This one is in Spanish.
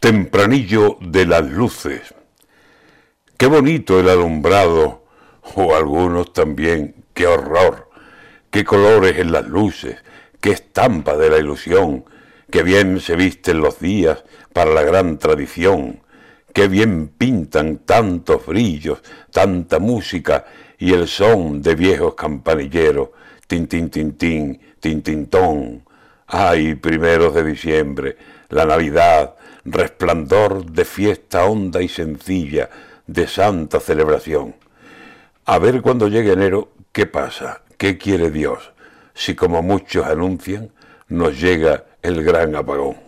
Tempranillo de las luces. Qué bonito el alumbrado, o algunos también, qué horror, qué colores en las luces, qué estampa de la ilusión, qué bien se visten los días para la gran tradición, qué bien pintan tantos brillos, tanta música y el son de viejos campanilleros, tin tin tin tin. Ay, primeros de diciembre, la Navidad, resplandor de fiesta honda y sencilla, de santa celebración. A ver cuando llegue enero, ¿qué pasa? ¿Qué quiere Dios? Si como muchos anuncian, nos llega el gran apagón.